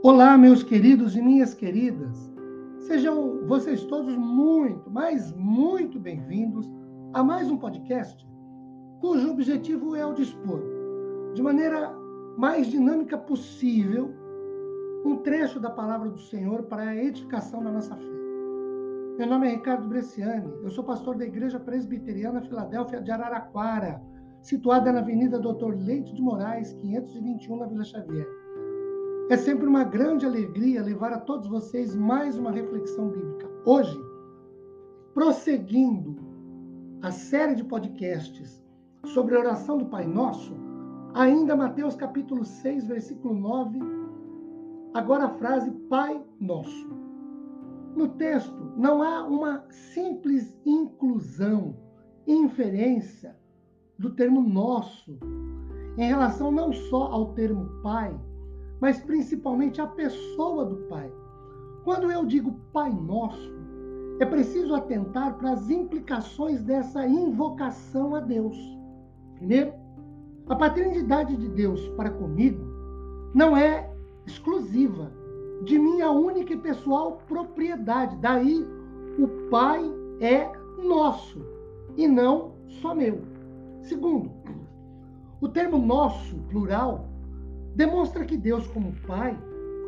Olá, meus queridos e minhas queridas. Sejam vocês todos muito, mas muito bem-vindos a mais um podcast cujo objetivo é o dispor, de maneira mais dinâmica possível, um trecho da palavra do Senhor para a edificação da nossa fé. Meu nome é Ricardo Bresciani, eu sou pastor da Igreja Presbiteriana Filadélfia de Araraquara, situada na Avenida Doutor Leite de Moraes, 521, na Vila Xavier. É sempre uma grande alegria levar a todos vocês mais uma reflexão bíblica. Hoje, prosseguindo a série de podcasts sobre a oração do Pai Nosso, ainda Mateus capítulo 6, versículo 9, agora a frase Pai Nosso. No texto, não há uma simples inclusão, inferência do termo nosso em relação não só ao termo Pai, mas principalmente a pessoa do Pai. Quando eu digo Pai Nosso, é preciso atentar para as implicações dessa invocação a Deus. Primeiro, a paternidade de Deus para comigo não é exclusiva de minha única e pessoal propriedade. Daí, o Pai é nosso e não só meu. Segundo, o termo nosso, plural, demonstra que Deus, como Pai,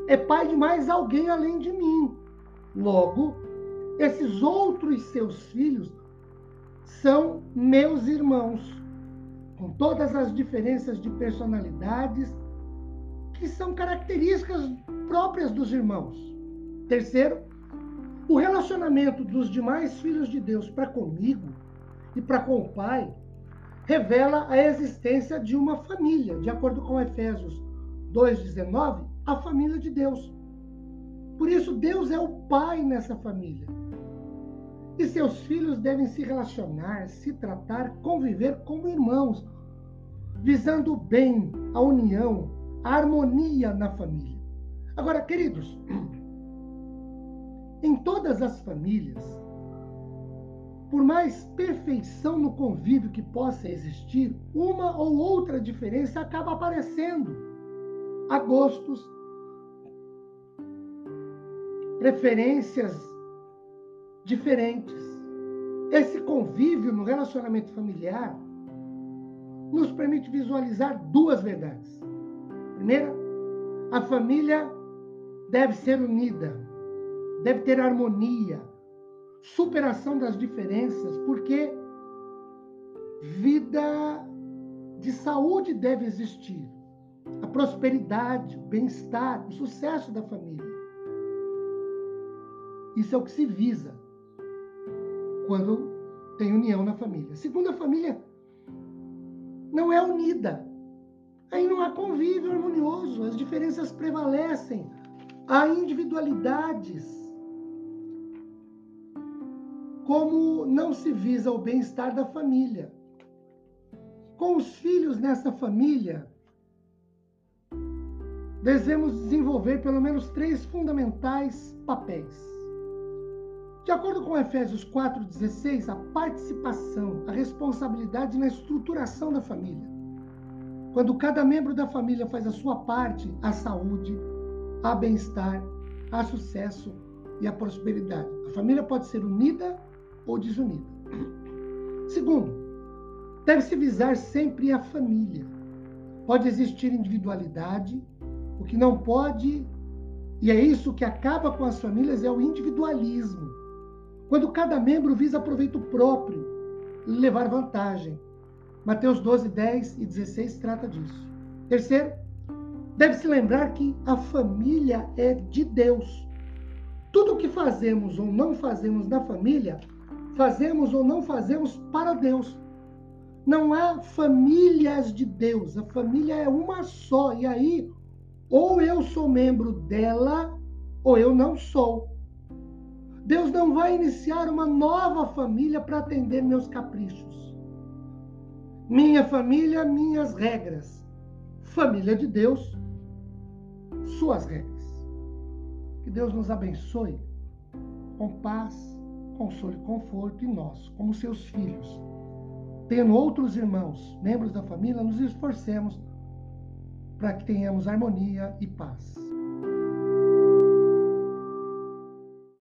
é Pai de mais alguém além de mim. Logo, esses outros seus filhos são meus irmãos, com todas as diferenças de personalidades que são características próprias dos irmãos. Terceiro, o relacionamento dos demais filhos de Deus para comigo e para com o Pai revela a existência de uma família, de acordo com Efésios 2,19, a família de Deus. Por isso, Deus é o pai nessa família. E seus filhos devem se relacionar, se tratar, conviver como irmãos, visando o bem, a união, a harmonia na família. Agora, queridos, em todas as famílias, por mais perfeição no convívio que possa existir, uma ou outra diferença acaba aparecendo a gostos, preferências diferentes. Esse convívio no relacionamento familiar nos permite visualizar duas verdades. Primeira, a família deve ser unida, deve ter harmonia, superação das diferenças, porque vida de saúde deve existir prosperidade, o bem-estar, o sucesso da família. Isso é o que se visa quando tem união na família. Segundo, a família não é unida. Aí não há convívio harmonioso, as diferenças prevalecem, há individualidades. Como não se visa o bem-estar da família. Com os filhos nessa família, devemos desenvolver pelo menos três fundamentais papéis. De acordo com Efésios 4,16, a participação, a responsabilidade na estruturação da família. Quando cada membro da família faz a sua parte, a saúde, a bem-estar, a sucesso e a prosperidade. A família pode ser unida ou desunida. Segundo, deve-se visar sempre a família. Pode existir individualidade, o que não pode, e é isso que acaba com as famílias, é o individualismo. Quando cada membro visa proveito próprio, levar vantagem. Mateus 12, 10 e 16 trata disso. Terceiro, deve-se lembrar que a família é de Deus. Tudo o que fazemos ou não fazemos na família, fazemos ou não fazemos para Deus. Não há famílias de Deus, a família é uma só. E aí ou eu sou membro dela, ou eu não sou. Deus não vai iniciar uma nova família para atender meus caprichos. Minha família, minhas regras. Família de Deus, suas regras. Que Deus nos abençoe com paz, consolo e conforto, e nós, como seus filhos, tendo outros irmãos, membros da família, nos esforcemos para que tenhamos harmonia e paz.